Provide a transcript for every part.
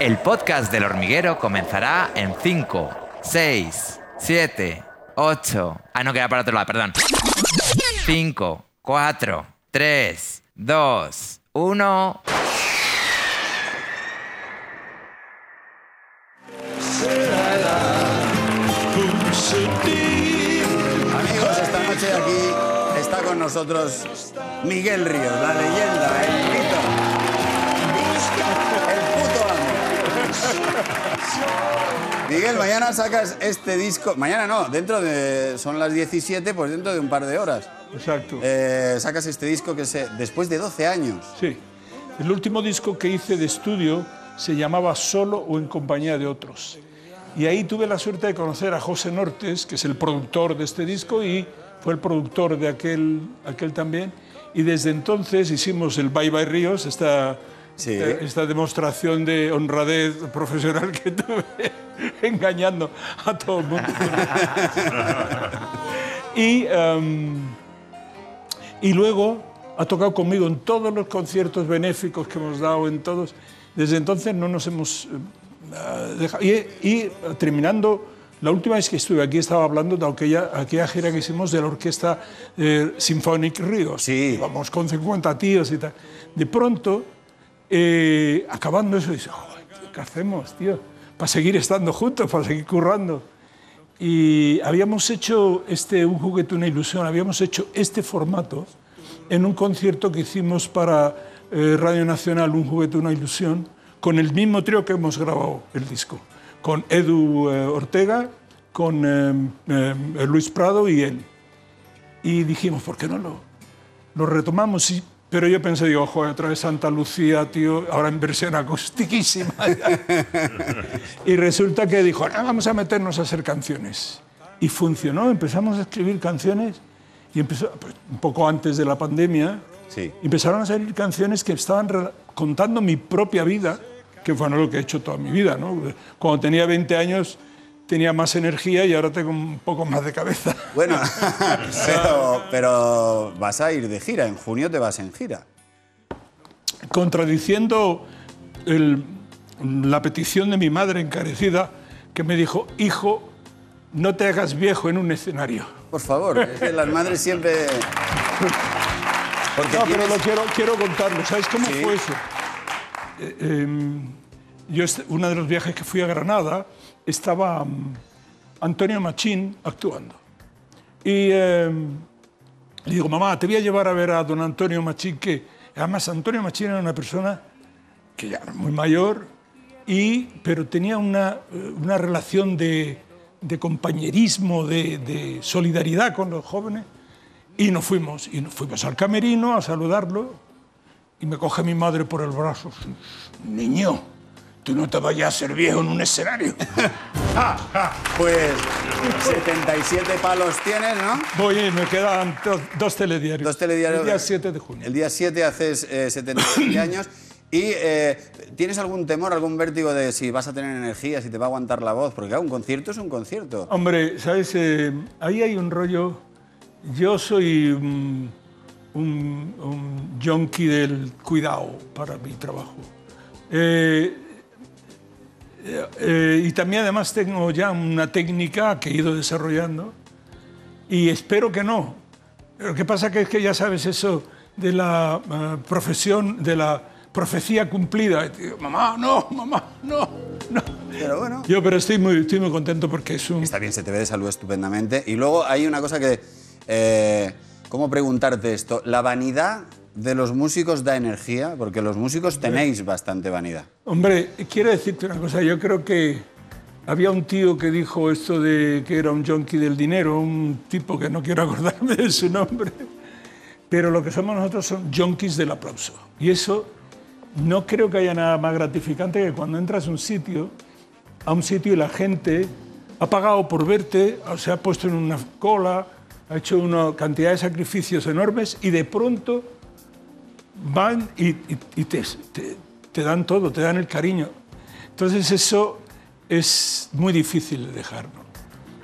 El podcast del hormiguero comenzará en 5, 6, 7, 8. Ah, no, queda para otro lado, perdón. 5, 4, 3, 2, 1. Amigos, esta noche aquí está con nosotros Miguel Ríos, la leyenda, el mito, Miguel, mañana sacas este disco. Mañana no, dentro de. Son las 17, pues dentro de un par de horas. Exacto. Eh, sacas este disco que se. Después de 12 años. Sí. El último disco que hice de estudio se llamaba Solo o en compañía de otros. Y ahí tuve la suerte de conocer a José Nortes, que es el productor de este disco y fue el productor de aquel, aquel también. Y desde entonces hicimos el Bye Bye Ríos, esta, Sí. esta, esta demostración de honradez profesional que tuve engañando a todo el mundo. y, em, y luego ha tocado conmigo en todos los conciertos benéficos que hemos dado, en todos. Desde entonces no nos hemos eh, dejado. Y, y, terminando, la última vez que estuve aquí estaba hablando de aquella, aquella gira que hicimos de la orquesta eh, Symphonic Ríos. Sí. Vamos con 50 tíos y tal. De pronto, eh, acabando eso, dice, "Joder, tío, ¿qué hacemos, tío? Para seguir estando juntos, para seguir currando. Y habíamos hecho este Un juguete, una ilusión, habíamos hecho este formato en un concierto que hicimos para eh, Radio Nacional, Un juguete, una ilusión, con el mismo trío que hemos grabado el disco, con Edu eh, Ortega, con eh, eh, Luis Prado y él. Y dijimos, ¿por qué no lo, lo retomamos? Y- pero yo pensé, digo, joder, otra vez Santa Lucía, tío, ahora en versión acustiquísima. y resulta que dijo, "Ah, vamos a meternos a hacer canciones. Y funcionó, empezamos a escribir canciones y empezó, pues, un poco antes de la pandemia, Sí. empezaron a salir canciones que estaban contando mi propia vida, que fue lo que he hecho toda mi vida. ¿no? Cuando tenía 20 años tenía más energía y ahora tengo un poco más de cabeza. Bueno, pero, pero vas a ir de gira. En junio te vas en gira. contradiciendo el- la petición de mi madre encarecida, que me dijo, hijo, no te hagas viejo en un escenario. Por favor, es que las madres siempre. Porque No, pero lo quiero, quiero contarlo. ¿Sabes cómo Sí. fue eso? Eh, em, yo, uno de los viajes que fui a Granada, estaba mm, Antonio Machín actuando. Y em, le digo, mamá, te voy a llevar a ver a don Antonio Machín, que además Antonio Machín era una persona que ya era muy mayor, y, pero tenía una, eh, una relación de, de compañerismo, de, de solidaridad con los jóvenes. Y nos fuimos, y nos fuimos al camerino a saludarlo, y me coge mi madre por el brazo. Niño, tú no te vayas a ser viejo en un escenario. Pues 77 palos tienes, ¿no? Voy y me quedan do- dos telediarios. Dos telediarios. El día 7 de junio. El día 7 haces eh, 77 años. ¿Y eh, tienes algún temor, algún vértigo de si vas a tener energía, si te va a aguantar la voz? Porque claro, un concierto es un concierto. Hombre, ¿sabes? Eh, ahí hay un rollo. Yo soy un, un, un junkie del cuidado para mi trabajo. Eh, eh, eh, y también además tengo ya una técnica que he ido desarrollando y espero que no. Lo que pasa que es que ya sabes eso de la eh, profesión, de la profecía cumplida. Digo, mamá, no, mamá, no, no. Pero bueno, Yo, pero estoy muy, estoy muy contento porque es un... está bien, se te ve de salud estupendamente. Y luego hay una cosa que... eh, ¿Cómo preguntarte esto? ¿La vanidad de los músicos da energía? Porque los músicos tenéis bastante vanidad. Hombre, quiero decirte una cosa. Yo creo que había un tío que dijo esto de que era un junkie del dinero, un tipo que no quiero acordarme de su nombre. Pero lo que somos nosotros son junkies del aplauso. Y eso no creo que haya nada más gratificante que cuando entras a un sitio, a un sitio y la gente ha pagado por verte, o se ha puesto en una cola, ha hecho una cantidad de sacrificios enormes y de pronto van y, y- y te, te- te dan todo, te dan el cariño. Entonces eso es muy difícil de dejar. ¿no?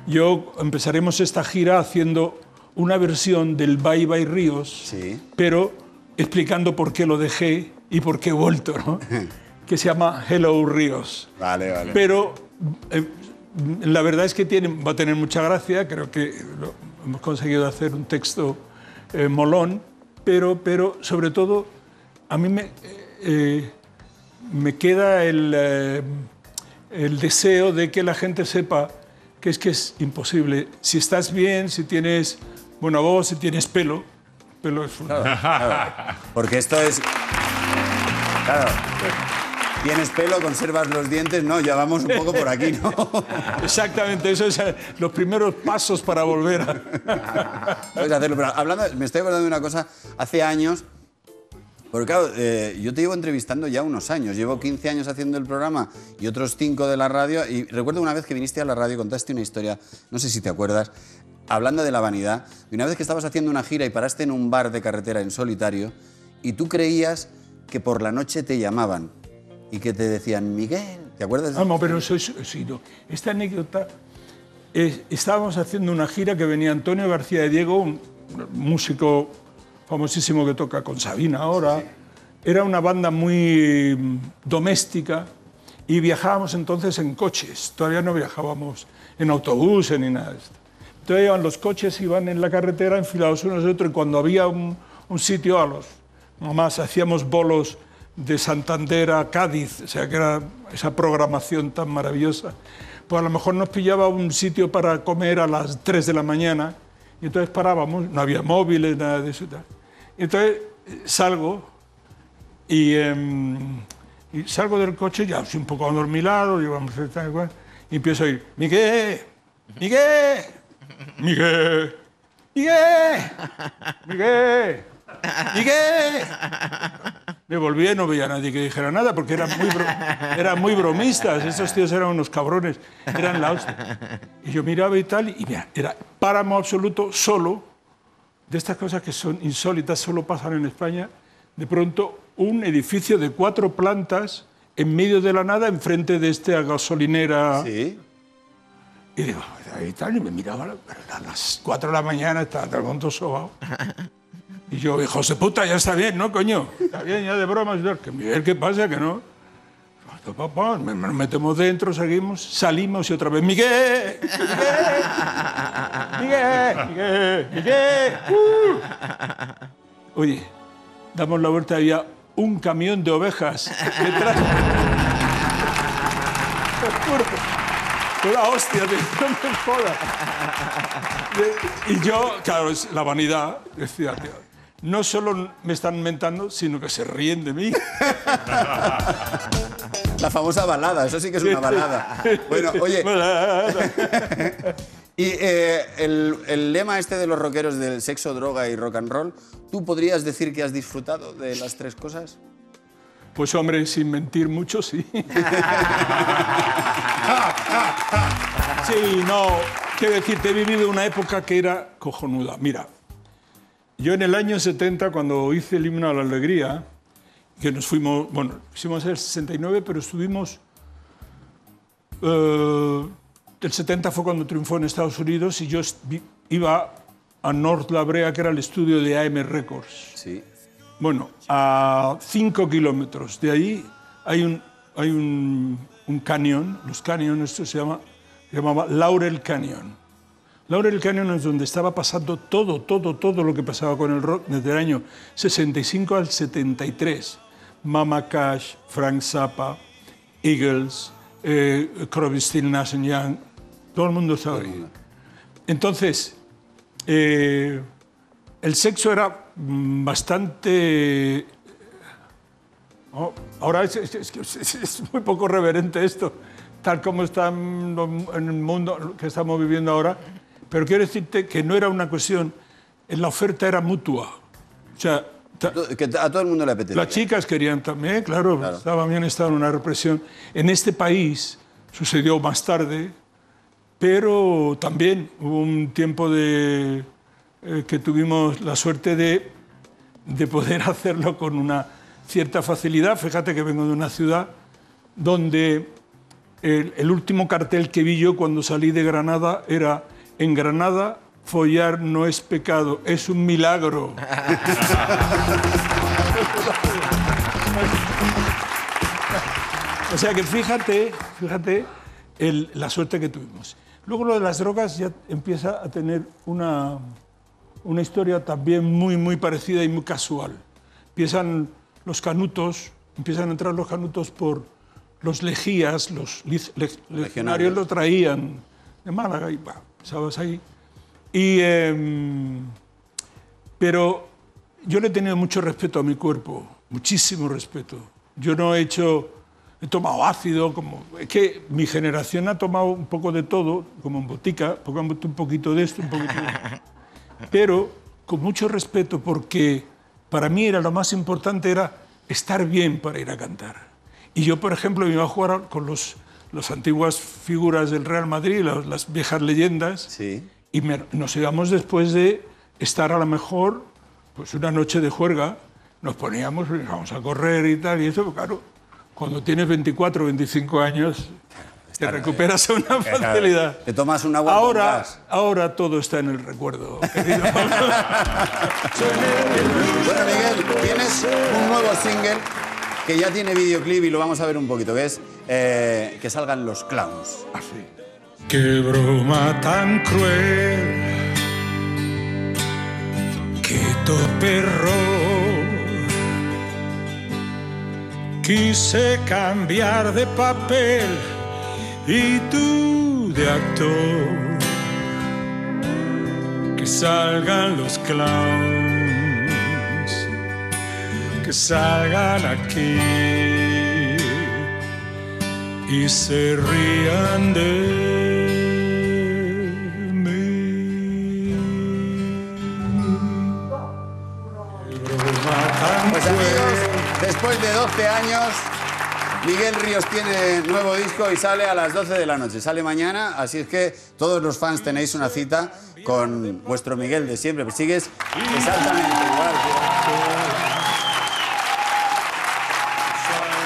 Yo empezaremos esta gira haciendo una versión del Bye Bye Ríos, Sí. pero explicando por qué lo dejé y por qué he vuelto. ¿no? que se llama Hello Ríos. Vale, vale. Pero eh, la verdad es que tiene, va a tener mucha gracia, creo que lo- hemos conseguido hacer un texto eh, molón, pero, pero sobre todo a mí me, eh, me queda el, eh, el deseo de que la gente sepa que es que es imposible. Si estás bien, si tienes buena voz, si tienes pelo, pelo es fundamental. Porque esto es. Claro. Tienes pelo, conservas los dientes. No, ya vamos un poco por aquí, ¿no? Exactamente, eso es eh, los primeros pasos para volver a... Puedes hacerlo. Pero hablando, me estoy acordando de una cosa. Hace años. Porque claro, eh, yo te llevo entrevistando ya unos años. Llevo 15 años haciendo el programa y otros 5 de la radio. Y recuerdo una vez que viniste a la radio, contaste una historia, no sé si te acuerdas, hablando de la vanidad. Y una vez que estabas haciendo una gira y paraste en un bar de carretera en solitario y tú creías que por la noche te llamaban y que te decían, Miguel, ¿te acuerdas? Ah, no, pero eso es... sí, no. Esta anécdota... es- estábamos haciendo una gira que venía Antonio García de Diego, un músico famosísimo que toca con Sabina ahora. Era una banda muy doméstica y viajábamos entonces en coches. Todavía no viajábamos en autobuses ni nada de esto. Entonces iban los coches, iban en la carretera enfilados unos de otros y cuando había un, un sitio a los... Nomás hacíamos bolos de Santander a Cádiz, o sea que era esa programación tan maravillosa. Pues a lo mejor nos pillaba un sitio para comer a las 3 de la mañana y entonces parábamos, no había móviles, nada de eso. tal. Y entonces eh, salgo y, em, y salgo del coche, ya estoy un poco adormilado, llevamos y empiezo a ir, Miguel, Miguel, Miguel, Miguel, Miguel, Miguel. Me volví y no veía a nadie que dijera nada porque eran muy, eran muy bromistas. Esos tíos eran unos cabrones, eran la hostia. Y yo miraba y tal, y mira, era páramo absoluto, solo, de estas cosas que son insólitas, solo pasan en España. De pronto, un edificio de cuatro plantas en medio de la nada, enfrente de esta gasolinera. Sí. Y digo, ahí tal, y me miraba, a las 4 de la mañana estaba todo el mundo sobao. Y yo, de puta, ya está bien, ¿no, coño? Está bien, ya de bromas. y. Que Miguel, ¿qué pasa? Que no. Nos metemos dentro, seguimos, salimos y otra vez, Miguel, Miguel, Miguel, Miguel, uh". Oye, damos la vuelta, había un camión de ovejas detrás. Una hostia, tío, no me jodas. Y yo, claro, es la vanidad, decía, tío, no solo me están mentando, sino que se ríen de mí. La famosa balada, eso sí que es una balada. Bueno, oye, y eh, el, el lema este de los rockeros del sexo, droga y rock and roll, ¿tú podrías decir que has disfrutado de las tres cosas? Pues hombre, sin mentir mucho, sí. Sí, no, quiero decirte, he vivido una época que era cojonuda. Mira, yo en el año 70, cuando hice el himno a la alegría, que nos fuimos, bueno, hicimos el 69, pero estuvimos... eh, el 70 fue cuando triunfó en Estados Unidos y yo iba a North La Brea, que era el estudio de AM Records. Sí. Bueno, a 5 kilómetros de ahí hay un, hay un, un cañón, los cañones, esto se, llama, se llamaba Laurel Canyon. Laurel Canyon es donde estaba pasando todo, todo, todo lo que pasaba con el rock desde el año 65 al 73. Mama Cash, Frank Zappa, Eagles, eh, Crosby, Still, Nash Young, todo el mundo estaba ahí. Entonces, eh, el sexo era bastante... Oh, ahora es, es- es muy poco reverente esto, tal como está en el mundo que estamos viviendo ahora, pero quiero decirte que no era una cuestión, la oferta era mutua. O sea, Que a todo el mundo le apetece. las chicas querían también, claro, estaba bien estado en una represión. En este país sucedió más tarde, pero también hubo un tiempo de, eh, que tuvimos la suerte de, de poder hacerlo con una cierta facilidad. Fíjate que vengo de una ciudad donde el, el último cartel que vi yo cuando salí de Granada era en Granada follar no es pecado, es un milagro. O sea que fíjate, fíjate el- la suerte que tuvimos. Luego lo de las drogas ya empieza a tener una, una historia también muy, muy parecida y muy casual. Empiezan los canutos, empiezan a entrar los canutos por los lejías, los legionarios lo traían de Málaga y bah, ¿sabes ahí? Y, em, pero yo le he tenido mucho respeto a mi cuerpo, muchísimo respeto. Yo no he hecho, he tomado ácido, como, es que mi generación ha tomado un poco de todo, como en botica, un poquito de esto, un poquito de esto. Pero con mucho respeto porque para mí era lo más importante era estar bien para ir a cantar. Y yo, por ejemplo, me iba a jugar con los, las antiguas figuras del Real Madrid, las, las viejas leyendas, Sí. y me- nos íbamos después de estar a lo mejor pues una noche de juerga, nos poníamos, vamos a correr y tal, y eso, claro, cuando tienes 24, 25 años, te recuperas a una facilidad. Te tomas un agua Ahora, ahora todo está en el recuerdo. querido. Bueno, Miguel, tienes un nuevo single que ya tiene videoclip y lo vamos a ver un poquito, que es eh, Que salgan los clowns. Así. Qué broma tan cruel, qué perro. Quise cambiar de papel y tú de actor. Que salgan los clowns, que salgan aquí y se rían de mí. Pues amigos, después de 12 años, Miguel Ríos tiene nuevo disco y sale a las 12 de la noche. Sale mañana, así es que todos los fans tenéis una cita con vuestro Miguel de siempre. Pues sigues exactamente igual.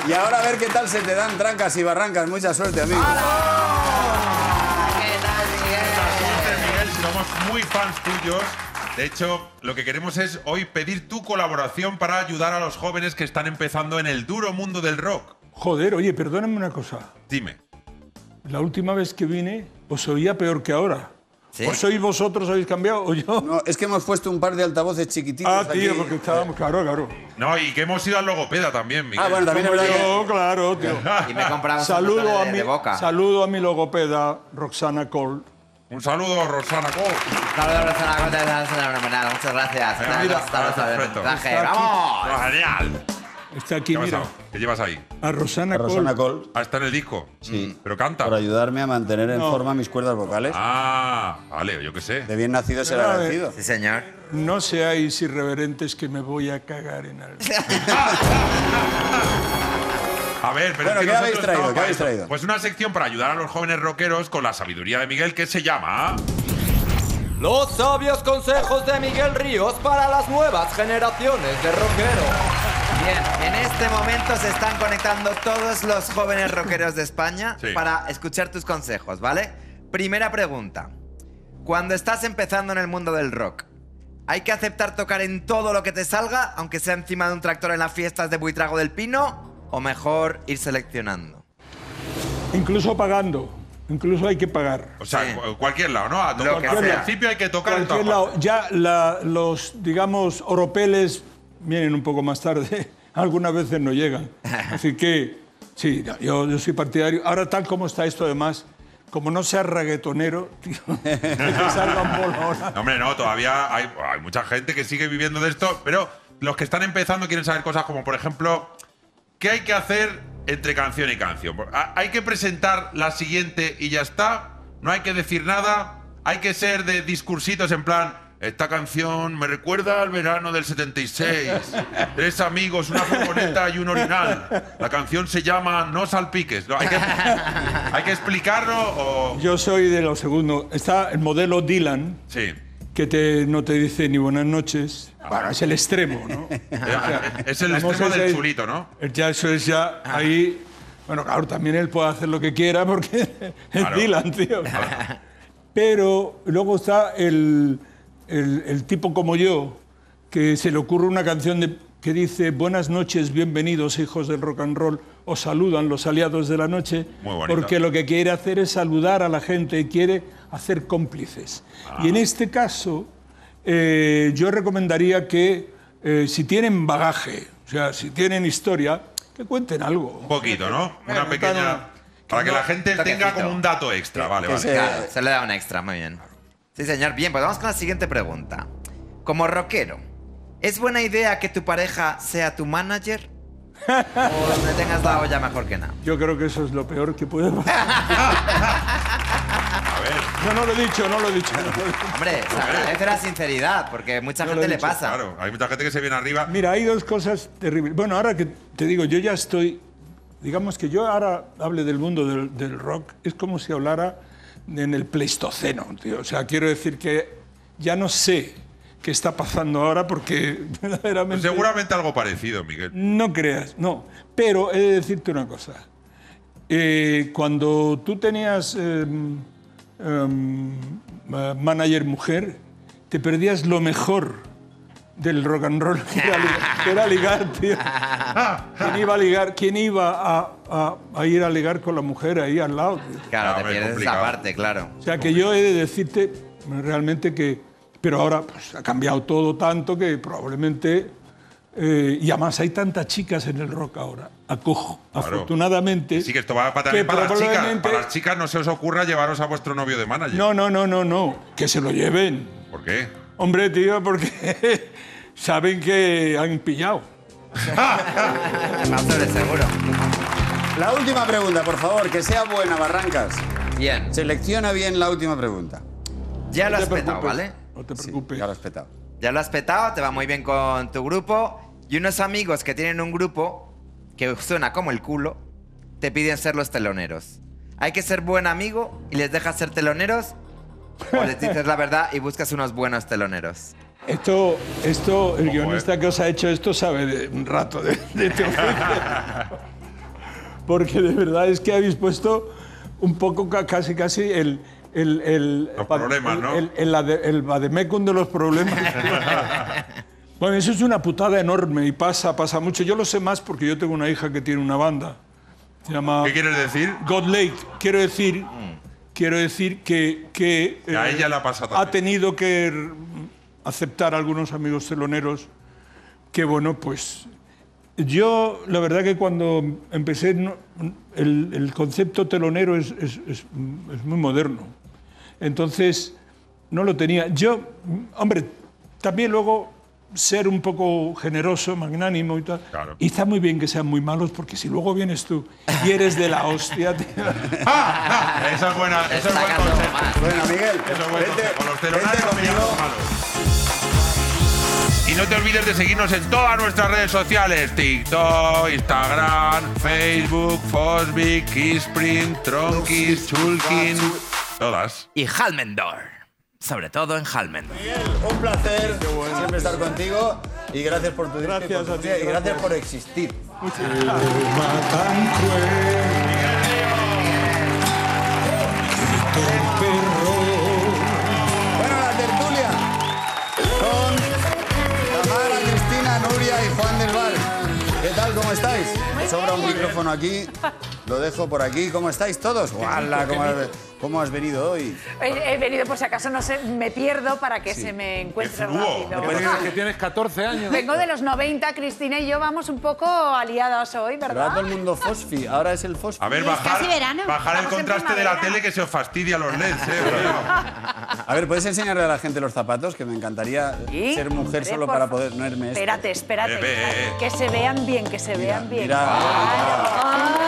Y ahora a ver qué tal se te dan trancas y barrancas. Mucha suerte, amigo. suerte, Miguel, somos muy fans tuyos. De hecho, lo que queremos es hoy pedir tu colaboración para ayudar a los jóvenes que están empezando en el duro mundo del rock. Joder, oye, perdóname una cosa. Dime. La última vez que vine os oía peor que ahora. ¿Sí? ¿O sois vosotros habéis cambiado o yo? No, es que hemos puesto un par de altavoces chiquititos. ah, tío, aquí. porque estábamos, claro, claro. No, y que hemos ido al logopeda también, Miguel. Ah, bueno, también es Como verdad que- yo, claro, tío. Y me he comprado un Saludo sanducho a, de, mi, de boca. saludo a mi logopeda, Roxana Cole. Un saludo, Rosana Cole. Saludos, Rosana, ¿cómo te ves? Fenomenal, Muchas gracias. Hasta- mira, aquí. ¡Vamos! ¡Genial! Está aquí, ¿Qué mira. ¿Qué llevas ahí? A Rosana, Rosana Cole. Cole, Ah, está en el disco. Sí. Pero canta. por ayudarme a mantener en No. forma mis cuerdas vocales. Ah, vale, yo qué sé. De bien nacido ser Pero, a ver. agradecido. Sí, señor. No seáis irreverentes que me voy a cagar en algo. A ver, pero Bueno, es que ¿qué habéis traído? ¿Qué habéis traído? Pues una sección para ayudar a los jóvenes rockeros con la sabiduría de Miguel que se llama. Los sabios consejos de Miguel Ríos para las nuevas generaciones de rockeros. En este momento se están conectando todos los jóvenes rockeros de España Sí. para escuchar tus consejos, ¿vale? Primera pregunta. Cuando estás empezando en el mundo del rock, ¿hay que aceptar tocar en todo lo que te salga, aunque sea encima de un tractor en las fiestas de Buitrago del Pino? ¿O mejor ir seleccionando? Incluso pagando. Incluso hay que pagar. O sea, Sí. cualquier lado, ¿no? A to- Lo que al principio hay que tocar en lado. Ya la- los, digamos, oropeles vienen un poco más tarde. Algunas veces no llegan. Así que, sí, yo, soy partidario. Ahora, tal como está esto, además, como no seas reggaetonero, tío, que ahora. No, hombre, no, todavía hay, mucha gente que sigue viviendo de esto, pero los que están empezando quieren saber cosas como, por ejemplo, ¿qué hay que hacer entre canción y canción? ¿Ha- ¿Hay que presentar la siguiente y ya está? ¿No hay que decir nada? ¿Hay que ser de discursitos en plan, esta canción me recuerda al verano del 76, tres amigos, una furgoneta y un orinal? La canción se llama No salpiques. ¿No? ¿Hay, que, ¿Hay que explicarlo o...? Yo soy de lo segundo. Está el modelo Dylan, Sí. que te, no te dice ni buenas noches. Bueno, es el extremo, ¿no? Es el extremo del chulito, ¿no? Ya eso es ya ahí. Bueno, claro, también él puede hacer lo que quiera porque es Claro. Dylan, tío. Pero luego está el, el- el tipo como yo, que se le ocurre una canción de que dice, buenas noches, bienvenidos hijos del rock and roll, os saludan los aliados de la noche, porque lo que quiere hacer es saludar a la gente y quiere hacer cómplices. Ah. Y en este caso, eh, yo recomendaría que eh, si tienen bagaje, o sea, si tienen historia, que cuenten algo. Un poquito, ¿no? Una pequeña. Para que la gente tenga como un dato extra. Vale, vale. se- se le da un extra, muy bien. Sí, señor. Bien, pues vamos con la siguiente pregunta. Como rockero, ¿es buena idea que tu pareja sea tu manager? ¿O donde tengas la olla mejor que nada? Yo creo que eso es lo peor que puede pasar. A ver. No, no lo he dicho, no lo he dicho. no lo he dicho. Hombre, se agradece la sinceridad, porque mucha No gente le dicho, pasa. Claro, hay mucha gente que se viene arriba. Mira, hay dos cosas terribles. Bueno, ahora que te digo, yo ya estoy, digamos que yo ahora hable del mundo del, del rock, es como si hablara en el Pleistoceno, tío. O sea, quiero decir que ya no sé qué está pasando ahora porque Pues verdaderamente... seguramente algo parecido, Miguel. No creas, no. Pero he de decirte una cosa. Eh, cuando tú tenías eh, em, eh, manager mujer, te perdías lo mejor del rock and roll, que era, li- que era ligar, tío. ¿Quién iba a ligar? ¿Quién iba a, a- a ir a ligar con la mujer ahí al lado? Claro, Ah, te pierdes esa parte, claro. O sea, que yo he de decirte realmente que... Pero ahora pues, ha cambiado todo tanto que probablemente... eh, y además hay tantas chicas en el rock ahora. Acojo, Claro. afortunadamente. Sí, que esto va para, también que para las chicas. probablemente- Para las chicas no se os ocurra llevaros a vuestro novio de manager. No, no, no, no, no. Que se lo lleven. ¿Por qué? Hombre, tío, porque saben que han pillado. Más seguro. La última pregunta, por favor, que sea buena, Barrancas. Bien, Selecciona bien la última pregunta. ya lo has te petado, ¿vale? No te Sí, preocupes. ya lo has petado. Ya lo has petado, te va muy bien con tu grupo. Y unos amigos que tienen un grupo que suena como el culo, te piden ser los teloneros. Hay que ser buen amigo y les dejas ser teloneros. O les dices la verdad y buscas unos buenos teloneros. Esto, esto, el guionista que os ha hecho esto sabe de un rato de, de este oficio. Porque de verdad es que habéis puesto un poco ca- casi casi el... el, el Los problemas, ¿no? El, el, vademecum de los problemas. bueno, eso es una putada enorme y pasa, pasa mucho. Yo lo sé más porque yo tengo una hija que tiene una banda. Se llama... ¿Qué quieres decir? God Lake, quiero decir, quiero decir que, que a eh, ella le ha pasado ha también. tenido que aceptar a algunos amigos teloneros que bueno, pues yo la verdad que cuando empecé no- el, el concepto telonero es, es- es- es muy moderno, entonces no lo tenía. Yo, hombre, también luego ser un poco generoso, magnánimo y tal. Claro. Y está muy bien que sean muy malos porque si luego vienes tú y eres de la hostia, tío, ¡Ah! Esa es buena, eso es buen. Bueno, Miguel, Eso es buen vente, consejo. Los telonarios malos. Y no te olvides de seguirnos en todas nuestras redes sociales: TikTok, Instagram, Facebook, Fosbic, Kissprint, Tronkis, Chulkin. Todas. Y Halmendor. Sobre todo en Halmendor. Miguel, un placer siempre estar contigo y gracias por tu Gracias por tu a ti, música y gracias gracias. por existir. tan cruel. Y Juan del Val. ¿Qué tal? ¿Cómo estáis? Sobra un micrófono aquí, lo dejo por aquí. ¿Cómo estáis todos? ¡Guala! ¿Cómo cómo has venido hoy? He, he venido por si acaso no sé, me pierdo para que se me encuentre rápido. ¿Qué pasa? que tienes 14 años. Vengo de los 90, Cristina y yo vamos un poco aliadas hoy, Pero ahora ¿verdad? todo el mundo fosfi, ahora es el fosfi. A ver, bajar, casi verano. bajar el contraste de la tele que se os fastidia los LEDs, ¿eh? A ver, ¿puedes enseñarle a la gente los zapatos? Que me encantaría Sí, ser mujer hombre, solo para poder no irme esto. Espérate, espérate. Eh, eh, eh. Que se vean bien, que se vean bien. mira. No,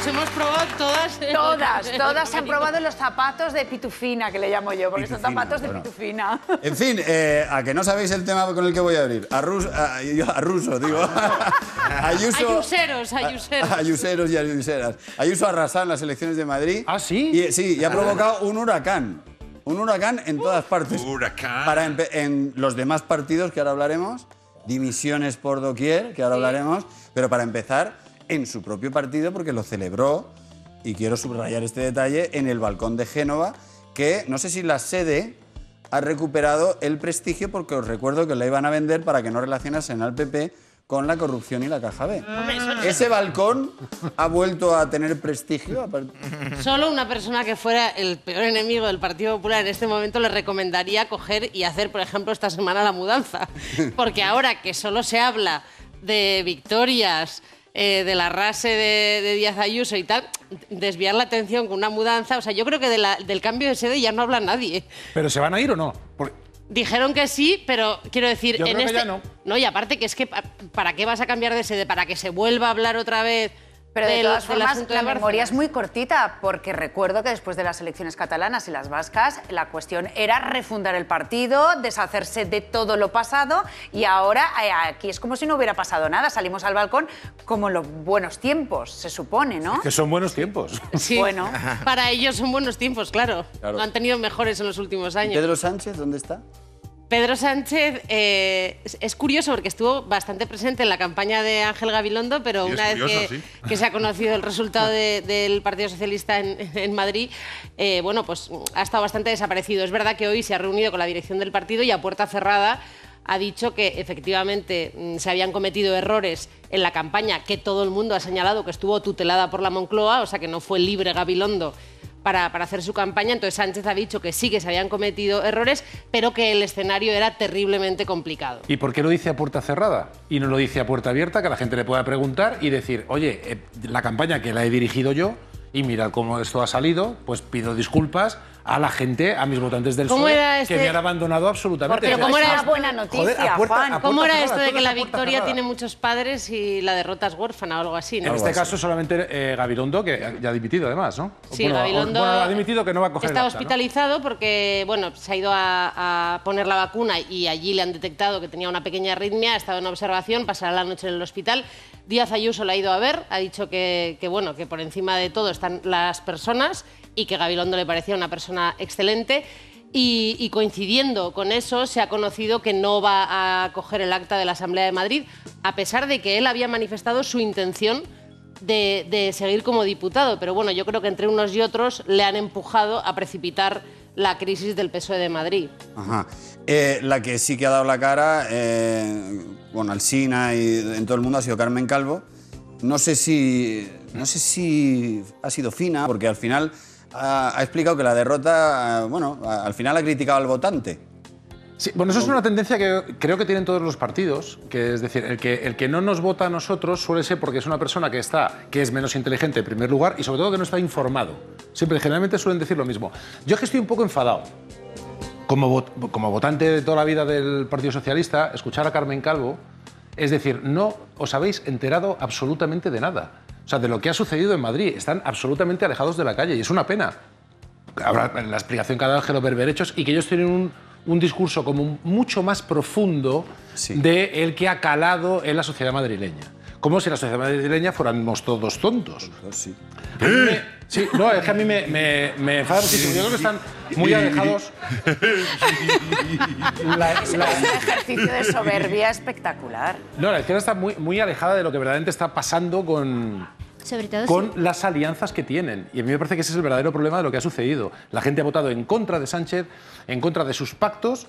los hemos probado todas. Todas, todas han probado los zapatos de pitufina, que le llamo yo, porque son zapatos de pitufina. En fin, eh, a que no sabéis el tema con el que voy a abrir. A, Rus, a, yo- a Ruso, digo. Ayuso, Ayuseros, ayuseros. A- Ayuseros y ayuseras. Ayuso arrasa en las elecciones de Madrid. ¿Ah, sí? Y, sí, y ha provocado un huracán. Un huracán en todas partes. Huracán. Para empe- en los demás partidos, que ahora hablaremos, dimisiones por doquier, que ahora hablaremos, pero para empezar, en su propio partido, porque lo celebró, y quiero subrayar este detalle, en el balcón de Génova, que no sé si la sede ha recuperado el prestigio porque os recuerdo que la iban a vender para que no relacionasen al PP con la corrupción y la caja B. Ese balcón ha vuelto a tener prestigio. Solo una persona que fuera el peor enemigo del Partido Popular en este momento le recomendaría coger y hacer, por ejemplo, esta semana la mudanza. Porque ahora que solo se habla de victorias, eh, de la rase de, de Díaz Ayuso y tal, desviar la atención con una mudanza, o sea, yo creo que de la- del cambio de sede ya no habla nadie. ¿Pero se van a ir o no? Porque- Dijeron que sí, pero quiero decir, Yo en creo que este. ya no. y aparte que es que pa- ¿para qué vas a cambiar de sede? ¿Para que se vuelva a hablar otra vez? Pero de todas formas, la memoria es muy cortita, porque recuerdo que después de las elecciones catalanas y las vascas, la cuestión era refundar el partido, deshacerse de todo lo pasado, y ahora eh, aquí es como si no hubiera pasado nada. Salimos al balcón como en los buenos tiempos, se supone, ¿no? Que son buenos tiempos. Sí, Bueno. para ellos son buenos tiempos, claro. Claro. Lo han tenido mejores en los últimos ¿Y años. Pedro Sánchez dónde está? Pedro Sánchez eh, es, curioso porque estuvo bastante presente en la campaña de Ángel Gabilondo, pero Sí, una vez curioso, que, sí. que se ha conocido el resultado de- del Partido Socialista en, en Madrid, eh, bueno, pues ha estado bastante desaparecido. Es verdad que hoy se ha reunido con la dirección del partido y a puerta cerrada ha dicho que efectivamente mm, se habían cometido errores en la campaña que todo el mundo ha señalado que estuvo tutelada por la Moncloa, o sea que no fue libre Gabilondo para, para hacer su campaña. Entonces Sánchez ha dicho que sí que se habían cometido errores, pero que el escenario era terriblemente complicado. ¿Y por qué lo dice a puerta cerrada? Y no lo dice a puerta abierta, que la gente le pueda preguntar y decir, oye, eh, la campaña que la he dirigido yo y mirad cómo esto ha salido, pues pido disculpas a la gente, a mis votantes del ¿Cómo PSOE, este- que me han abandonado absolutamente. Porque Pero ¿cómo era esto? buena noticia, Joder, a puerta- Juan. a ¿Cómo era esto de que la victoria cerrada. tiene muchos padres y la derrota es huérfana o algo así? ¿no? En este caso solamente eh, Gabilondo, que ya ha dimitido además, ¿no? Sí, bueno, Gabilondo bueno, ha dimitido que no va a coger está el acta, ¿no? hospitalizado porque bueno, se ha ido a, a poner la vacuna y allí le han detectado que tenía una pequeña arritmia, ha estado en observación, pasará la noche en el hospital. Díaz Ayuso la ha ido a ver, ha dicho que, que, bueno, que por encima de todo están las personas y que Gabilondo le parecía una persona excelente. Y, y coincidiendo con eso, se ha conocido que no va a coger el acta de la Asamblea de Madrid, a pesar de que él había manifestado su intención de, de seguir como diputado. Pero bueno, yo creo que entre unos y otros le han empujado a precipitar la crisis del PSOE de Madrid. Ajá. Eh, la que sí que ha dado la cara, eh, con Alsina y en todo el mundo, ha sido Carmen Calvo. No sé si, no sé si ha sido fina, porque al final ha, ha explicado que la derrota, eh, bueno, al final ha criticado al votante. Sí, bueno, eso es una tendencia que creo que tienen todos los partidos, que es decir, el que, el que no nos vota a nosotros suele ser porque es una persona que está, que es menos inteligente en primer lugar y sobre todo que no está informado. Siempre, generalmente suelen decir lo mismo. Yo es que estoy un poco enfadado. Como, vot- como votante de toda la vida del Partido Socialista, escuchar a Carmen Calvo, es decir, no os habéis enterado absolutamente de nada. O sea, de lo que ha sucedido en Madrid. Están absolutamente alejados de la calle y es una pena habrá la explicación que ha dado Ángelo Berberechos y que ellos tienen un, un discurso como mucho más profundo Sí. de el que ha calado en la sociedad madrileña. Como si la sociedad madrileña fuéramos todos tontos. Sí. A mí me- sí, no, es que a mí me, me, me enfada muchísimo. Yo creo que están muy alejados. La- Es la- un ejercicio de soberbia espectacular. no, la izquierda está muy, muy alejada de lo que verdaderamente está pasando con, Sobre todo con las alianzas que tienen. Y a mí me parece que ese es el verdadero problema de lo que ha sucedido. La gente ha votado en contra de Sánchez, en contra de sus pactos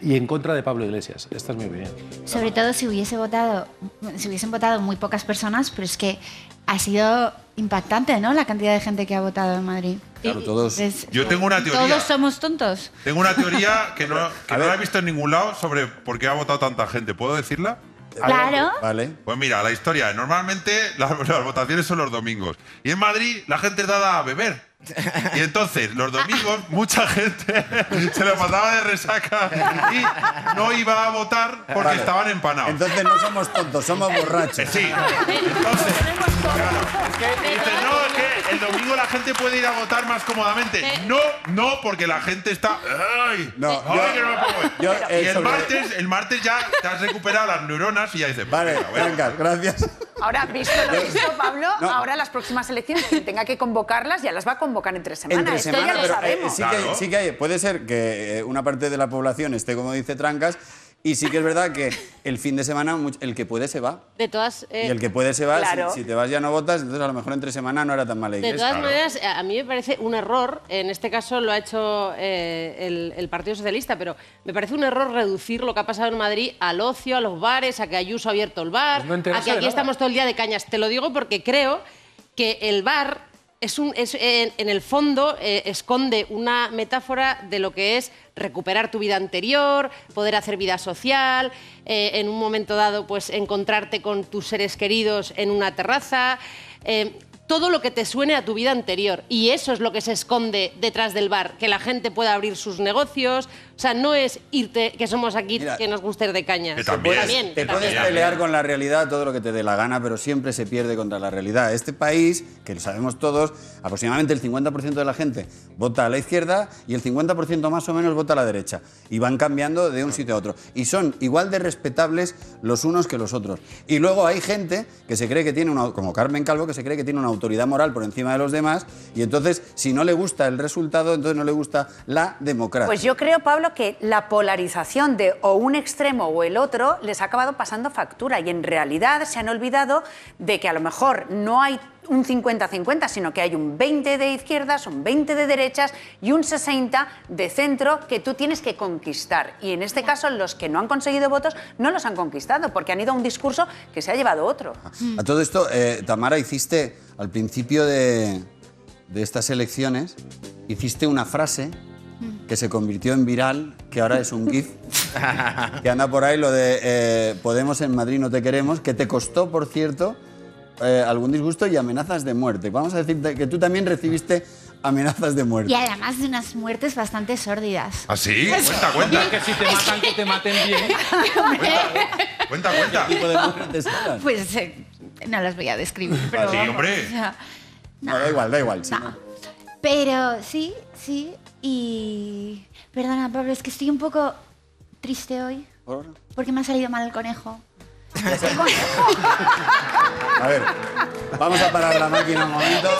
y en contra de Pablo Iglesias. Esta es mi opinión. sobre todo si hubiese votado, si hubiesen votado muy pocas personas, pero es que ha sido impactante, ¿no? La cantidad de gente que ha votado en Madrid. Claro, todos. Es- Yo tengo una teoría. Todos somos tontos. Tengo una teoría que no, que no la he visto en ningún lado sobre por qué ha votado tanta gente. ¿Puedo decirla? Claro. Vale. Pues mira, la historia. Normalmente las, las votaciones son los domingos. Y en Madrid la gente es dada a beber. Y entonces, los domingos, mucha gente se lo pasaba de resaca y no iba a votar porque Vale. estaban empanados. Entonces no somos tontos, somos borrachos. Sí. Entonces, claro, es que dices, no, es que el domingo la gente puede ir a votar más cómodamente. No, no, porque la gente está. ¡Ay! No, ay, yo- que no me puedo yo, eh, y el sobre- martes, el martes ya te has recuperado las neuronas y ya dices. Vale, venga, voy a- Trancas, gracias. Ahora, visto lo visto, Pablo, No. ahora las próximas elecciones, quien tenga que convocarlas, ya las va a convocar entre semana. Entre Esto semana, ya lo eh, sí, que hay, Claro. sí que hay. Puede ser que eh, una parte de la población esté, como dice Trancas, Y sí que es verdad que el fin de semana el que puede se va. De todas, eh, y el que puede se va, si- claro. si, te vas ya no votas, entonces a lo mejor entre semana no era tan mala De iglesia. todas maneras, a mí me parece un error, en este caso lo ha hecho eh, el, el Partido Socialista, pero me parece un error reducir lo que ha pasado en Madrid al ocio, a los bares, a que Ayuso ha abierto el bar, Pues no a que de aquí estamos todo el día de cañas. Te lo digo porque creo que el bar es un, es, en, el fondo eh, esconde una metáfora de lo que es recuperar tu vida anterior, poder hacer vida social, eh, en un momento dado pues encontrarte con tus seres queridos en una terraza, eh, todo lo que te suene a tu vida anterior. Y eso es lo que se esconde detrás del bar, que la gente pueda abrir sus negocios. O sea, no es irte, que somos aquí, Mira, que nos gusta ir de cañas. que también. También, Te también. puedes pelear con la realidad todo lo que te dé la gana, pero siempre se pierde contra la realidad. Este país, que lo sabemos todos, aproximadamente el 50% de la gente vota a la izquierda y el 50% más o menos vota a la derecha. Y van cambiando de un sitio a otro. Y son igual de respetables los unos que los otros. Y luego hay gente que se cree que tiene una, como Carmen Calvo, que se cree que tiene una autoridad moral por encima de los demás. Y entonces, si no le gusta el resultado, entonces no le gusta la democracia. Pues yo creo, Pablo, que la polarización de o un extremo o el otro les ha acabado pasando factura y en realidad se han olvidado de que a lo mejor no hay un 50-50, sino que hay un 20 de izquierdas, un 20 de derechas y un 60 de centro que tú tienes que conquistar. Y en este caso los que no han conseguido votos no los han conquistado porque han ido a un discurso que se ha llevado otro. A todo esto, eh, Tamara, hiciste al principio de, de estas elecciones, hiciste una frase que se convirtió en viral, que ahora es un GIF, que anda por ahí lo de eh, Podemos en Madrid no te queremos, que te costó, por cierto, eh, algún disgusto y amenazas de muerte. Vamos a decir que tú también recibiste amenazas de muerte. Y además de unas muertes bastante sórdidas. ¿Ah, sí? Cuenta, cuenta. Que si te matan, que te maten bien. Cuenta, cuenta. ¿Qué tipo de muertes eran? Pues eh, no las voy a describir. Pero sí, vamos, hombre. o sea, No, da igual, da igual. sí, no. ¿no? Pero sí, sí. Y. Perdona, Pablo, es que estoy un poco triste hoy. ¿Por? Porque me ha salido mal el conejo. A ver, vamos a parar la máquina un momento.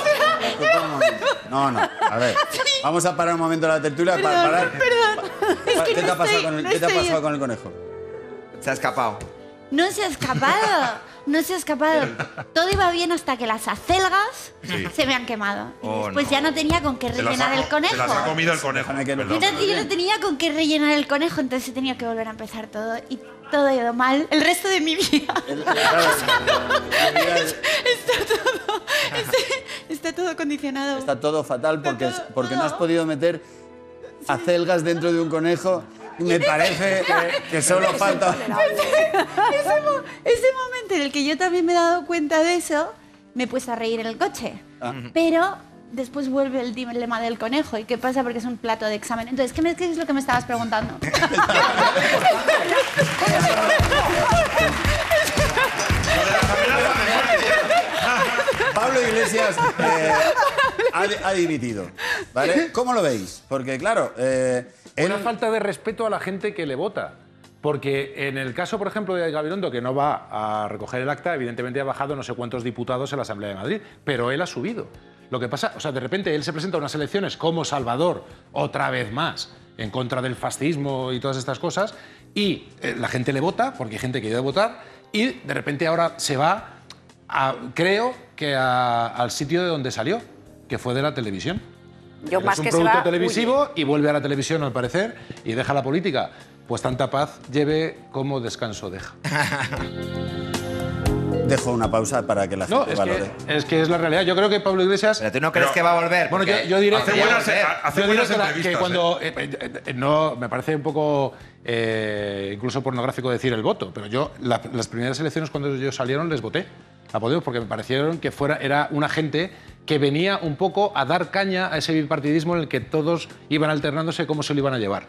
No, no, a ver. Vamos a parar un momento la tertulia para parar. Perdón. ¿Qué te ha no pasado estoy- con el, no qué te ha estoy- pasado con el conejo? Se ha escapado. No se ha escapado. No se ha escapado. Todo iba bien hasta que las acelgas se me han quemado. Y Oh, después no. ya no tenía con qué rellenar el conejo. Se las ha comido el conejo. Yo no, yo no tenía con qué rellenar el conejo, entonces he tenido que volver a empezar todo. Y todo ha ido mal el resto de mi vida. El- claro, el día es- Está todo, está, está todo condicionado. Está todo fatal porque, todo- porque no has podido meter acelgas dentro de un conejo. Me parece que, que solo falta. ese, mo- ese momento en el que yo también me he dado cuenta de eso, me he puesto a reír en el coche. Ah. Pero después vuelve el dilema del conejo. ¿Y qué pasa? Porque es un plato de examen. Entonces, ¿qué, me- qué es lo que me estabas preguntando? Pablo Iglesias eh, ha, ha dimitido. ¿vale? ¿Cómo lo veis? Porque, claro, eh, él- Una falta de respeto a la gente que le vota. Porque en el caso, por ejemplo, de Gabilondo, que no va a recoger el acta, evidentemente ha bajado no sé cuántos diputados en la Asamblea de Madrid, pero él ha subido. Lo que pasa, o sea, de repente él se presenta a unas elecciones como Salvador, otra vez más, en contra del fascismo y todas estas cosas, y eh, la gente le vota, porque hay gente que debe votar, y de repente ahora se va, a- creo que a- al sitio de donde salió, que fue de la televisión. Yo Él más es un que se producto va, televisivo y vuelve a la televisión al parecer y deja la política. Pues tanta paz lleve como descanso deja. dejo una pausa para que la No, gente es valore. que, es que es la realidad. Yo creo que Pablo Iglesias... Pero tú no crees Pero- que va a volver. Bueno, yo, diré, Hace buenas- hace buenas que, la- que entrevistas, cuando eh, eh, eh, no me parece un poco eh, incluso pornográfico decir el voto, pero yo la- las primeras elecciones cuando ellos salieron les voté a Podemos porque me parecieron que fuera era una gente que venía un poco a dar caña a ese bipartidismo en el que todos iban alternándose cómo se lo iban a llevar.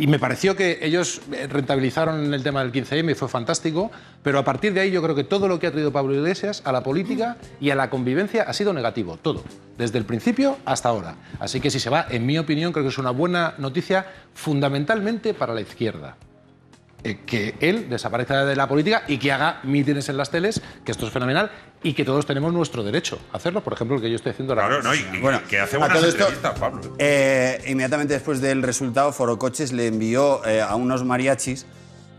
Y me pareció que ellos eh, rentabilizaron el tema del 15M y fue fantástico, pero a partir de ahí yo creo que todo lo que ha traído Pablo Iglesias a la política y a la convivencia ha sido negativo, todo, desde el principio hasta ahora. Así que si se va, en mi opinión, creo que es una buena noticia fundamentalmente para la izquierda. Eh, que él desaparezca de la política y que haga mítines en las teles, que esto es fenomenal, y que todos tenemos nuestro derecho a hacerlo. Por ejemplo, el que yo estoy haciendo ahora. Claro, no, y, y Bueno, que hace buenas entrevistas, Pablo. Eh, inmediatamente después del resultado, Forocoches le envió eh, a unos mariachis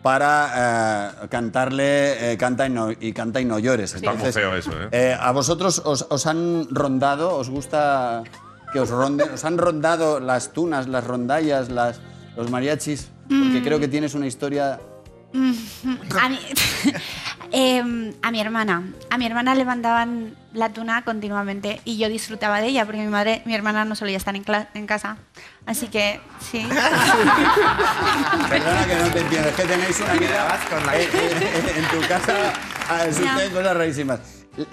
para eh, cantarle eh, Canta y no, y Canta y no llores. Está muy feo eso, ¿eh? eh, ¿A vosotros os, os han rondado? ¿Os gusta que os ronden? ¿Os han rondado las tunas, las rondallas, las, los mariachis? Porque creo que tienes una historia... A mi, em, a mi hermana. A mi hermana le mandaban la tuna continuamente y yo disfrutaba de ella porque mi madre, mi hermana no solía estar en, en casa. Así que sí. Perdona que no te entiendo, es que tenéis una vida eh, eh, en tu casa ah, suceden cosas rarísimas.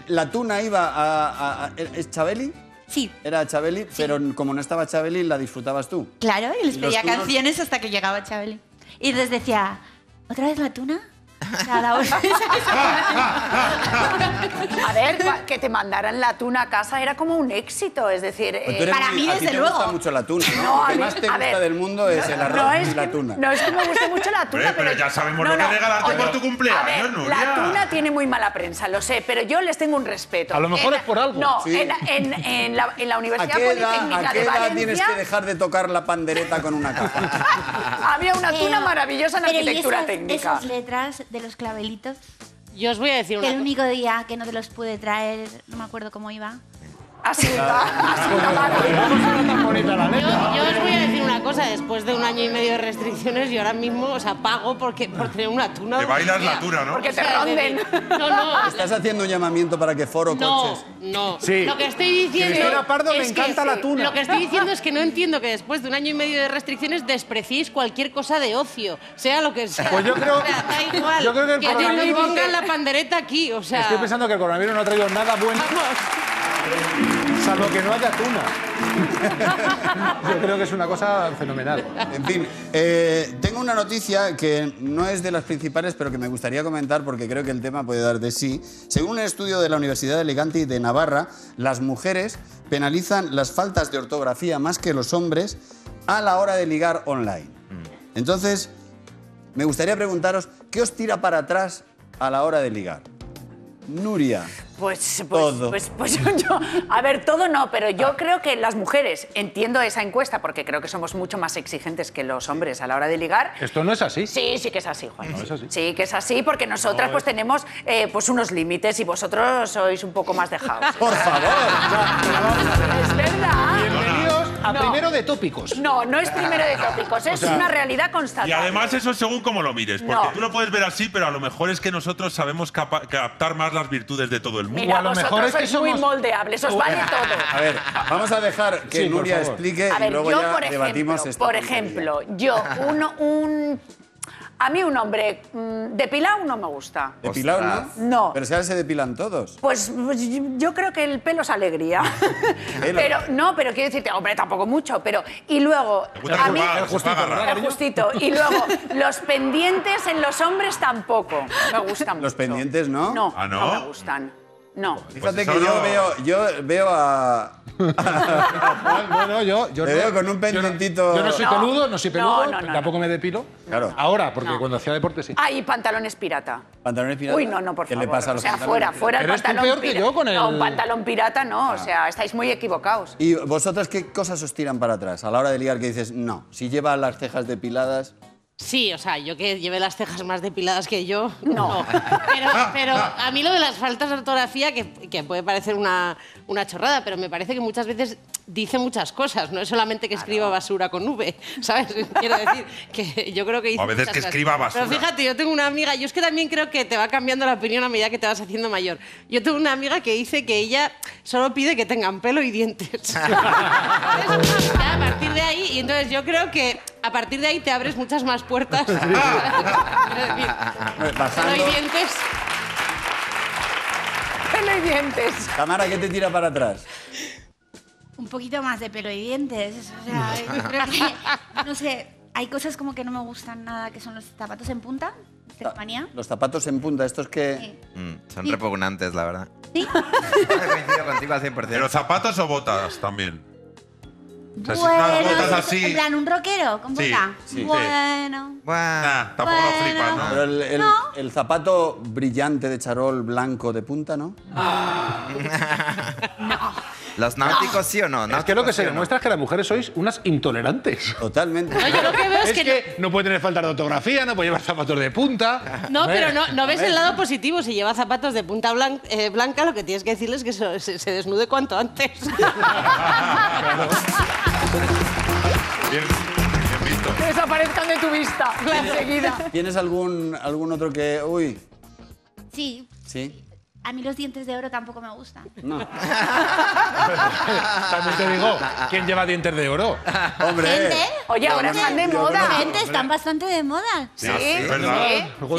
La tuna iba a... a- a- ¿Es Chabeli? Sí, Era Chabeli, pero como no estaba Chabeli, la disfrutabas tú. claro, y les ¿Y los pedía canciones hasta que llegaba Chabeli. Y les decía, ¿otra vez la tuna? O sea, la hora- A ver, que te mandaran la tuna a casa era como un éxito, es decir... Pues eh, para muy- mí, a ti desde te gusta luego. mucho la tuna, ¿no? No, Lo a que mí- más te gusta ver, del mundo es el arroz no y es la que- tuna. No es que me guste mucho la tuna, Hombre, pero ya sabemos lo que regalarte por tu cumpleaños, a ver, Nuria. La tuna tiene muy mala prensa, lo sé, pero yo les tengo un respeto. A lo mejor En es por algo. No, Sí. en, en- en la, en la ¿A Universidad qué edad, Politécnica a qué de edad Valencia tienes que dejar de tocar la pandereta con una caja? había una tuna maravillosa en ¿y arquitectura técnica. Esas letras de los clavelitos, Yo os voy a decir que una el cosa. único día que no te los pude traer, no me acuerdo cómo iba. Así así. Yo, yo os voy a decir una cosa, después de un año y medio de restricciones, yo ahora mismo, o sea, pago porque, por tener una tuna. Te bailas la tuna, ¿no? Porque o te ronden. No, no. ¿Estás haciendo un llamamiento para que Foro No, Coches... no. Sí. Lo que estoy diciendo. Cristina Pardo le es que- encanta la tuna. Lo que estoy diciendo es que no entiendo que después de un año y medio de restricciones despreciéis cualquier cosa de ocio, sea lo que sea. Pues yo creo- O sea, da igual. yo creo que el que te coronavirus- pongan la pandereta aquí, o sea. Estoy pensando que el coronavirus no ha traído nada bueno, salvo que no haya tuna. Yo creo que es una cosa fenomenal. En fin, eh, tengo una noticia que no es de las principales, pero que me gustaría comentar porque creo que el tema puede dar de sí. Según un estudio de la Universidad de Alicante y de Navarra, las mujeres penalizan las faltas de ortografía más que los hombres a la hora de ligar online. Entonces, me gustaría preguntaros, ¿qué os tira para atrás a la hora de ligar? Nuria. Pues, pues, Todo. pues, pues yo, a ver, todo no, pero yo creo que las mujeres, entiendo esa encuesta porque creo que somos mucho más exigentes que los hombres a la hora de ligar. Esto no es así. Sí, sí que es así, Juan. No, es así. Sí que es así porque nosotras pues tenemos eh, pues unos límites y vosotros sois un poco más dejados. Por favor. A No. primero de tópicos. No, no es primero de tópicos, es una realidad constante. Y además eso es según cómo lo mires, porque No. tú lo puedes ver así, pero a lo mejor es que nosotros sabemos captar más las virtudes de todo el mundo. Mira, o a lo mejor es que sois muy somos- moldeables, os vale todo. A ver, vamos a dejar que Sí, Nuria explique A y ver, luego yo, ya por ejemplo, debatimos esta por ejemplo, yo, un, un- a mí un hombre mm, depilado no me gusta. ¿Depilado, no? No. Pero si ahora se depilan todos. Pues, pues, yo- creo que el pelo es alegría. Pelo. pero no, pero quiero decirte, hombre, tampoco mucho, pero y luego gusta a mí el justito y luego los pendientes en los hombres tampoco me gustan Los mucho. pendientes, ¿no? No, ¿Ah, no? me gustan. No. Fíjate Pues que eso yo no. veo, yo veo a. Bueno, yo, yo Te no- veo con un yo no- pendientito- Yo no, soy No. peludo, no soy peludo, No, no, no, tampoco me depilo. Claro. Ahora, porque No. cuando hacía deporte sí. Hay pantalones pirata. ¿Pantalones piratas? Uy, no, no, por ¿Qué favor. le pasa a los o sea, fuera, fuera el Eres tú pantalón peor que pirata. yo con No, el- un pantalón pirata no, o sea, estáis muy equivocados. ¿Y vosotras qué cosas os tiran para atrás a la hora de ligar que dices, no, si lleva las cejas depiladas. Sí, o sea, yo que lleve las cejas más depiladas que yo, No. no. Pero, pero a mí lo de las faltas de ortografía, que, que puede parecer una, una chorrada, pero me parece que muchas veces dice muchas cosas, no es solamente que escriba basura con V, ¿sabes? Quiero decir que yo creo que dice O a veces que cosas. escriba basura. Pero fíjate, yo tengo una amiga, yo es que también creo que te va cambiando la opinión a medida que te vas haciendo mayor. Yo tengo una amiga que dice que ella solo pide que tengan pelo y dientes. A partir de ahí, y entonces yo creo que a partir de ahí te abres muchas más puertas. Quiero decir, Bajando. pelo y dientes. Pelo y dientes. Tamara, ¿qué te tira para atrás? Un poquito más de pelo y dientes. O sea, yo creo que, no sé, hay cosas como que no me gustan nada, que son los zapatos en punta, Estefanía. Los zapatos en punta, estos que. Sí. Mm, son Sí. repugnantes, la verdad. Sí. Coincido contigo al 100%. ¿Pero zapatos o botas también? O sea, si unas botas así. En plan, un rockero con Sí, bota. sí. Bueno. Nah, tampoco lo Bueno. flipas, ¿no? Pero el, el- No. el zapato brillante de charol blanco de punta, ¿no? ¿Los náuticos sí o no? Es que lo que ¿Náuticos se no? demuestra es que las mujeres sois unas intolerantes. Totalmente. No, yo lo que veo es, Es que, que no puede tener falta de ortografía, no puede llevar zapatos de punta. no, pero no, no ves el lado positivo. Si lleva zapatos de punta blan- eh, blanca, lo que tienes que decirle es que se, se- se desnude cuanto antes. Bien, bien visto. Que desaparezcan de tu vista enseguida. ¿Tienes algún, algún otro que... Uy, Sí, sí. a mí los dientes de oro tampoco me gustan. No. También te digo, ¿quién lleva dientes de oro? Hombre. ¿Gente? Oye, ahora están de moda. Gente, están bastante de moda. Sí, es verdad.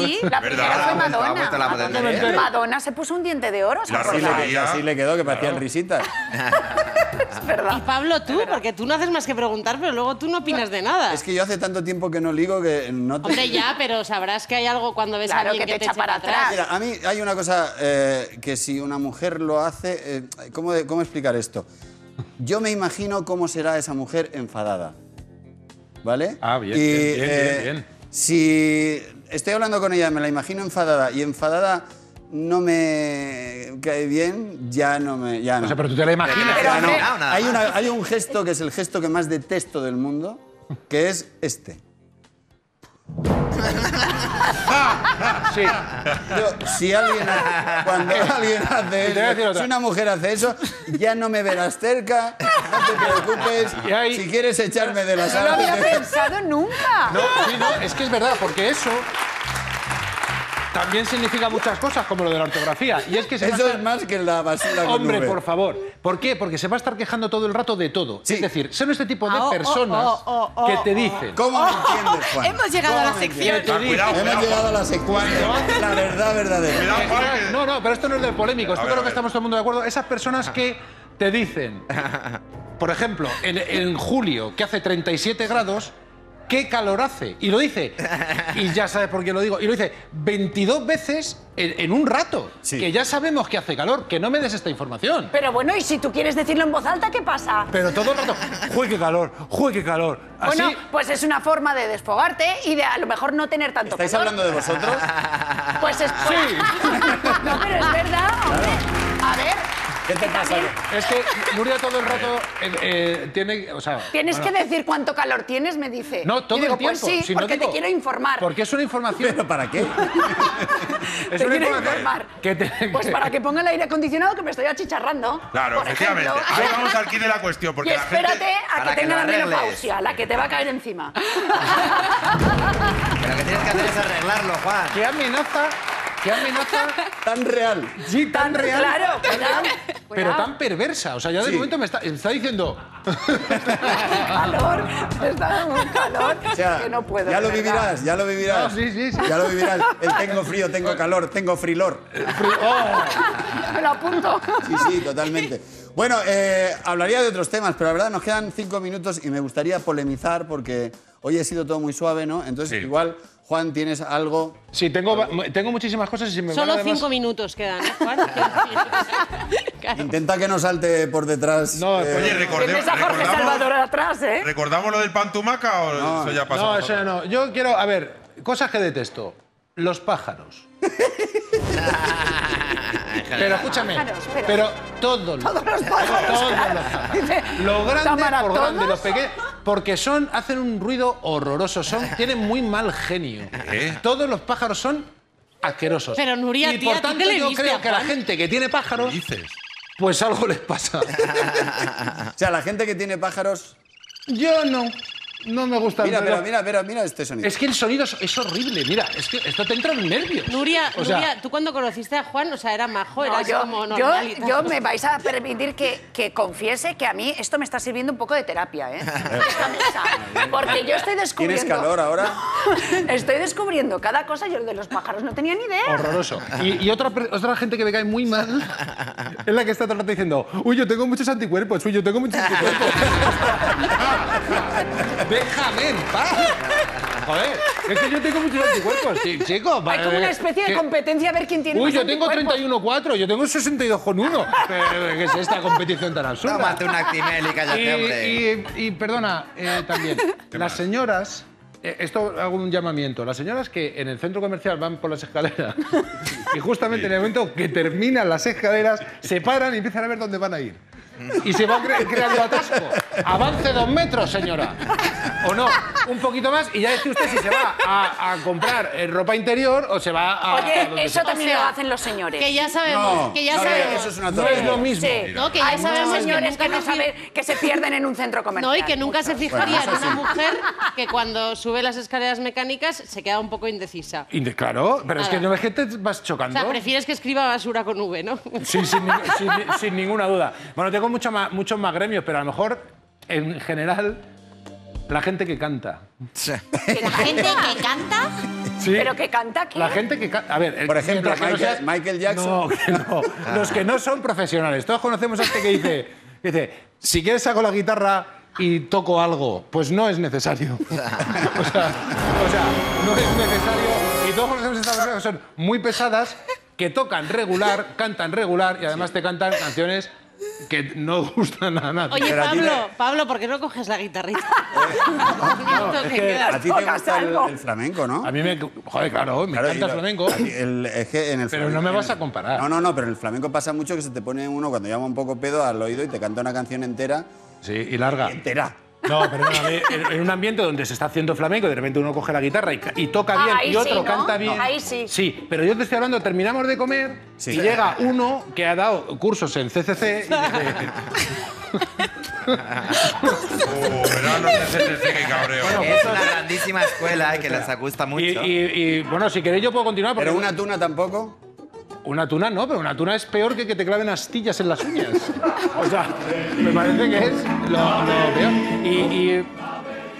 sí. La primera ¿Verdad? fue Madonna. modernización. Madonna se puso un diente de oro, ¿se La acuerdan? Rosalía. Y así le quedó, que parecían risitas. Es verdad. Y Pablo, tú, porque tú no haces más que preguntar, pero luego tú no opinas de nada. Es que yo hace tanto tiempo que no ligo que no te... Hombre, ya, pero sabrás que hay algo cuando ves a Claro, alguien que que, te te echa para atrás. Mira, a mí hay una cosa eh, que si una mujer lo hace... eh, ¿cómo, de- ¿Cómo explicar esto? Yo me imagino cómo será esa mujer enfadada. ¿Vale? Ah, bien, Y, bien, bien, eh, bien, bien. Si estoy hablando con ella, me la imagino enfadada y enfadada no me cae bien, ya no me... Ya no. O sea, pero tú te la imaginas. Pero, Ya no. No, hay, una- hay un gesto que es el gesto que más detesto del mundo, que es este. Sí. Yo, si alguien, ha- cuando alguien hace eso, si una mujer hace eso, ya no me verás cerca, no te preocupes. Si quieres echarme de la No lo había sala, pensado nunca. No, sí, no, es que es verdad, porque eso también significa muchas cosas, como lo de la ortografía. Y es que se va a eso estar- es más que la basura Hombre, por favor. ¿Por qué? Porque se va a estar quejando todo el rato de todo. Sí. Es decir, son este tipo de Ah, oh, oh, personas oh, oh, oh, que te dicen. ¿Cómo me entiendes, Juan? Hemos llegado a la ¿Cómo me sección. Ah, cuidado, Hemos cuidado. llegado a la sección. La verdad verdadera. Cuidado, Juan, que- No, no, pero esto no es del polémico. Esto creo que estamos todo el mundo de acuerdo. Esas personas que te dicen, por ejemplo, en, en julio, que hace 37 grados, ¿qué calor hace? Y lo dice, y ya sabes por qué lo digo, y lo dice 22 veces en, en un rato. Sí. Que ya sabemos que hace calor, que no me des esta información. Pero bueno, y si tú quieres decirlo en voz alta, ¿qué pasa? Pero todo el rato, ¡jue qué calor! ¡jue qué calor! Así, Bueno, pues es una forma de desfogarte y de a lo mejor no tener tanto ¿Estáis calor. hablando de vosotros? Pues es... no, pero es verdad, hombre. A ver, ¿Qué te pasa? es que Nuria todo el rato eh, eh, tiene, o sea... tienes bueno, que decir cuánto calor tienes, me dice. No, todo Y digo, el tiempo. Pues sí, si no porque digo- te quiero informar. Porque es una información... ¿Pero para qué? es te una quiero información informar. que te- Pues para que ponga el aire acondicionado que me estoy achicharrando. Claro, efectivamente. ejemplo. Vamos al quid de la cuestión, Y porque la espérate gente... a Para que que tenga lo la menopausia, la que te va a caer encima. Pero que tienes que hacer es arreglarlo, Juan. ¿Qué amenaza? ¿Qué amenaza? Tan real. Sí, tan real. Claro, Pero tan perversa. O sea, ya de Sí. momento me está, está diciendo. calor, está dando un calor O sea, que no puedo. ya lo verdad. vivirás, ya lo vivirás. No, sí, sí, sí. Ya lo vivirás. El tengo frío, tengo calor, tengo frilor. ¡Oh! Me lo apunto. Sí, sí, totalmente. Bueno, eh, hablaría de otros temas, pero la verdad nos quedan cinco minutos y me gustaría polemizar porque hoy ha sido todo muy suave, ¿no? Entonces, Sí. igual, Juan, tienes algo. Sí, tengo, tengo muchísimas cosas y si me Solo van además- cinco minutos quedan, ¿eh, Juan? Claro. Intenta que no salte por detrás. No, eh, Oye, recordemos, a Jorge Salvador recordamos, atrás, ¿eh? ¿recordamos lo del pan tumaca o No, eso ya pasó? No, eso ya no. Yo quiero, a ver, cosas que detesto. Los pájaros. Pero escúchame, Pájaros, pero- pero todos, Todos los pájaros, todos los pájaros. Los grandes ¿Tamara, por grandes, todos? los pequeños, porque son, hacen un ruido horroroso, son, tienen muy mal genio. ¿Qué? Todos los pájaros son asquerosos. Pero, Nuria, y tía, por ¿tú tanto yo viste creo a que la Juan? gente que tiene ¿Qué pájaros, dices? pues algo les pasa. O sea, la gente que tiene pájaros. yo no, no me gusta. Mira, pero- mira, mira, mira, mira este sonido. Es que el sonido es, es horrible, mira, es que esto te entra en nervios. Nuria, O sea, Nuria, tú cuando conociste a Juan, o sea, era majo, era No, yo, como yo, normal me vais a permitir que, que confiese que a mí esto me está sirviendo un poco de terapia, ¿eh? Esta mesa. Porque yo estoy descubriendo... ¿Tienes calor ahora? Estoy descubriendo cada cosa. Yo de los pájaros no tenía ni idea. Horroroso. Y, y otra, otra gente que me cae muy mal es la que está todo el rato diciendo, uy, yo tengo muchos anticuerpos, uy, yo tengo muchos anticuerpos. Déjame en paz. Joder, es que yo tengo muchos anticuerpos, sí, chico. Hay vale, como una especie de competencia a ver quién tiene Uy, más yo tengo anticuerpos. 31,4, yo tengo 62,1. Pero, ¿Qué es esta competición tan absurda? Tómate una Actimel y cállate, hombre. Y, y- y, perdona, eh, también, las señoras, eh, esto hago un llamamiento, las señoras que en el centro comercial van por las escaleras y justamente en el momento que terminan las escaleras se paran y empiezan a ver dónde van a ir. Y se va cre- creando atasco. Avance dos metros, señora. O no, un poquito más y ya decide usted si se va a, a comprar eh, ropa interior o se va a... a Oye, donde eso también O sea, lo hacen los señores. Que ya sabemos, No, que ya no, sabemos. eso es una No es lo mismo. Sí. No, que ya Hay sabemos señores que, no saben- que se pierden en un centro comercial. No, y que nunca se fijaría en una mujer que cuando sube las escaleras mecánicas se queda un poco indecisa. Inde- Claro, pero es que Nada. no es que te vas O chocando. sea, prefieres que escriba basura con V, ¿no? Sí, sin, sin- sin ninguna duda. Bueno, mucho más- muchos más gremios, pero a lo mejor, en general, la gente que canta. La gente que canta. ¿Sí? Pero que canta aquí. La gente que canta. A ver, el- Por ejemplo, Michael- seas- Michael Jackson. No, que no. Los que no son profesionales. Todos conocemos a este que dice, que dice si quieres saco la guitarra y toco algo, pues no es necesario. o, sea, o sea, no es necesario. Y todos conocemos a estas personas que son muy pesadas, que tocan regular, cantan regular y además te cantan canciones que no gustan a nadie. Oye, Pero a ti Pablo, Pablo, ¿por qué no coges la guitarrita? es que A ti te Tocas gusta el, algo. el flamenco, ¿no? A mí me... Joder, claro, me Claro, y encanta el lo- flamenco. a ti el- es que en el Pero flamenco- no me vas a comparar. No, no, no, pero en el flamenco pasa mucho que se te pone uno cuando llama un poco pedo al oído y te canta una canción entera. Sí, y larga. Entera. No, perdóname, en, en un ambiente donde se está haciendo flamenco y de repente uno coge la guitarra y, ca- y toca Ah, bien ahí y otro sí, ¿no? canta bien. Ahí sí. Sí, pero yo te estoy hablando, terminamos de comer Sí. y llega uno que ha dado cursos en CCC y dice, Oh, CCC cabreo. Es una grandísima escuela eh, que les gusta mucho. y, y- y, bueno, si queréis yo puedo continuar. Porque Pero una tuna tampoco. Una tuna no, pero una tuna es peor que que te claven astillas en las uñas. O sea, me parece que es lo, peor. Y,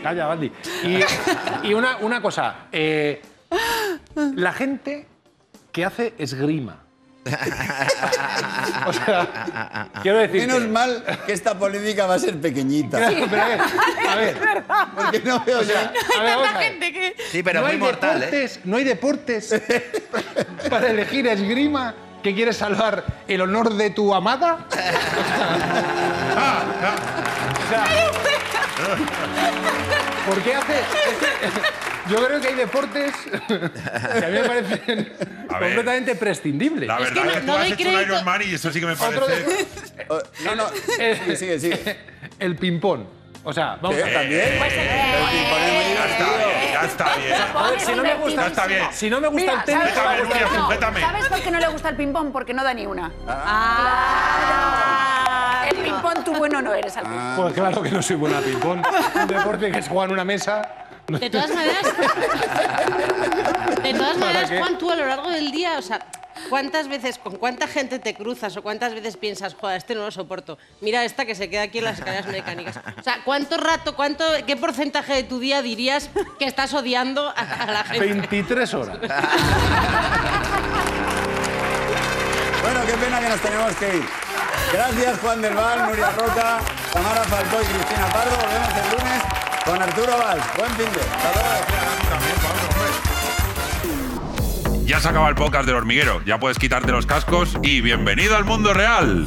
Calla, Baldi. Y, y una, una cosa. eh, la gente que hace esgrima. o sea, quiero decir. Menos mal que esta política va a ser pequeñita. Pero a ver, a ver, Porque no veo o sea, ya. a ver, vamos a ver. Sí, pero no muy hay mortal, ¿eh? deportes, No hay deportes para elegir esgrima que quieres salvar el honor de tu amada. O sea, ¿Por qué haces? Yo creo que hay deportes que a mí me parecen completamente prescindibles. La verdad que es no- que no tú has doy hecho un. Iron Man y eso sí que me parece. de- Oh, No, no. Sigue, sigue, sigue. El ping-pong. O sea, vamos ¿Qué? a ver. ¿También? El ping-pong es muy Ya está bien, ya está bien. A ver, si no me gusta, Ya está bien. si no me gusta Mira, el tenis, ¿sabes por ping-pong. sujétame. ¿Sabes por qué no le gusta el ping-pong? Porque no da ni una. Ah. El ping-pong tú bueno no eres al ping-pong. Pues claro que no soy buena a ping-pong. Un deporte que se juega en una mesa. De todas maneras, de todas maneras? Juan, tú a lo largo del día, o sea, ¿cuántas veces, con cuánta gente te cruzas o cuántas veces piensas, joder, este no lo soporto? Mira esta que se queda aquí en las escaleras mecánicas. O sea, ¿cuánto rato, cuánto, qué porcentaje de tu día dirías que estás odiando a, a la gente? 23 horas. Bueno, qué pena que nos tenemos que ir. Gracias, Juan del Val, Nuria Roca, Tamara Falcó y Cristina Pardo. Volvemos el lunes con Arturo Valls. Buen fin de. Ya se acaba el podcast del hormiguero. Ya puedes quitarte los cascos y bienvenido al mundo real.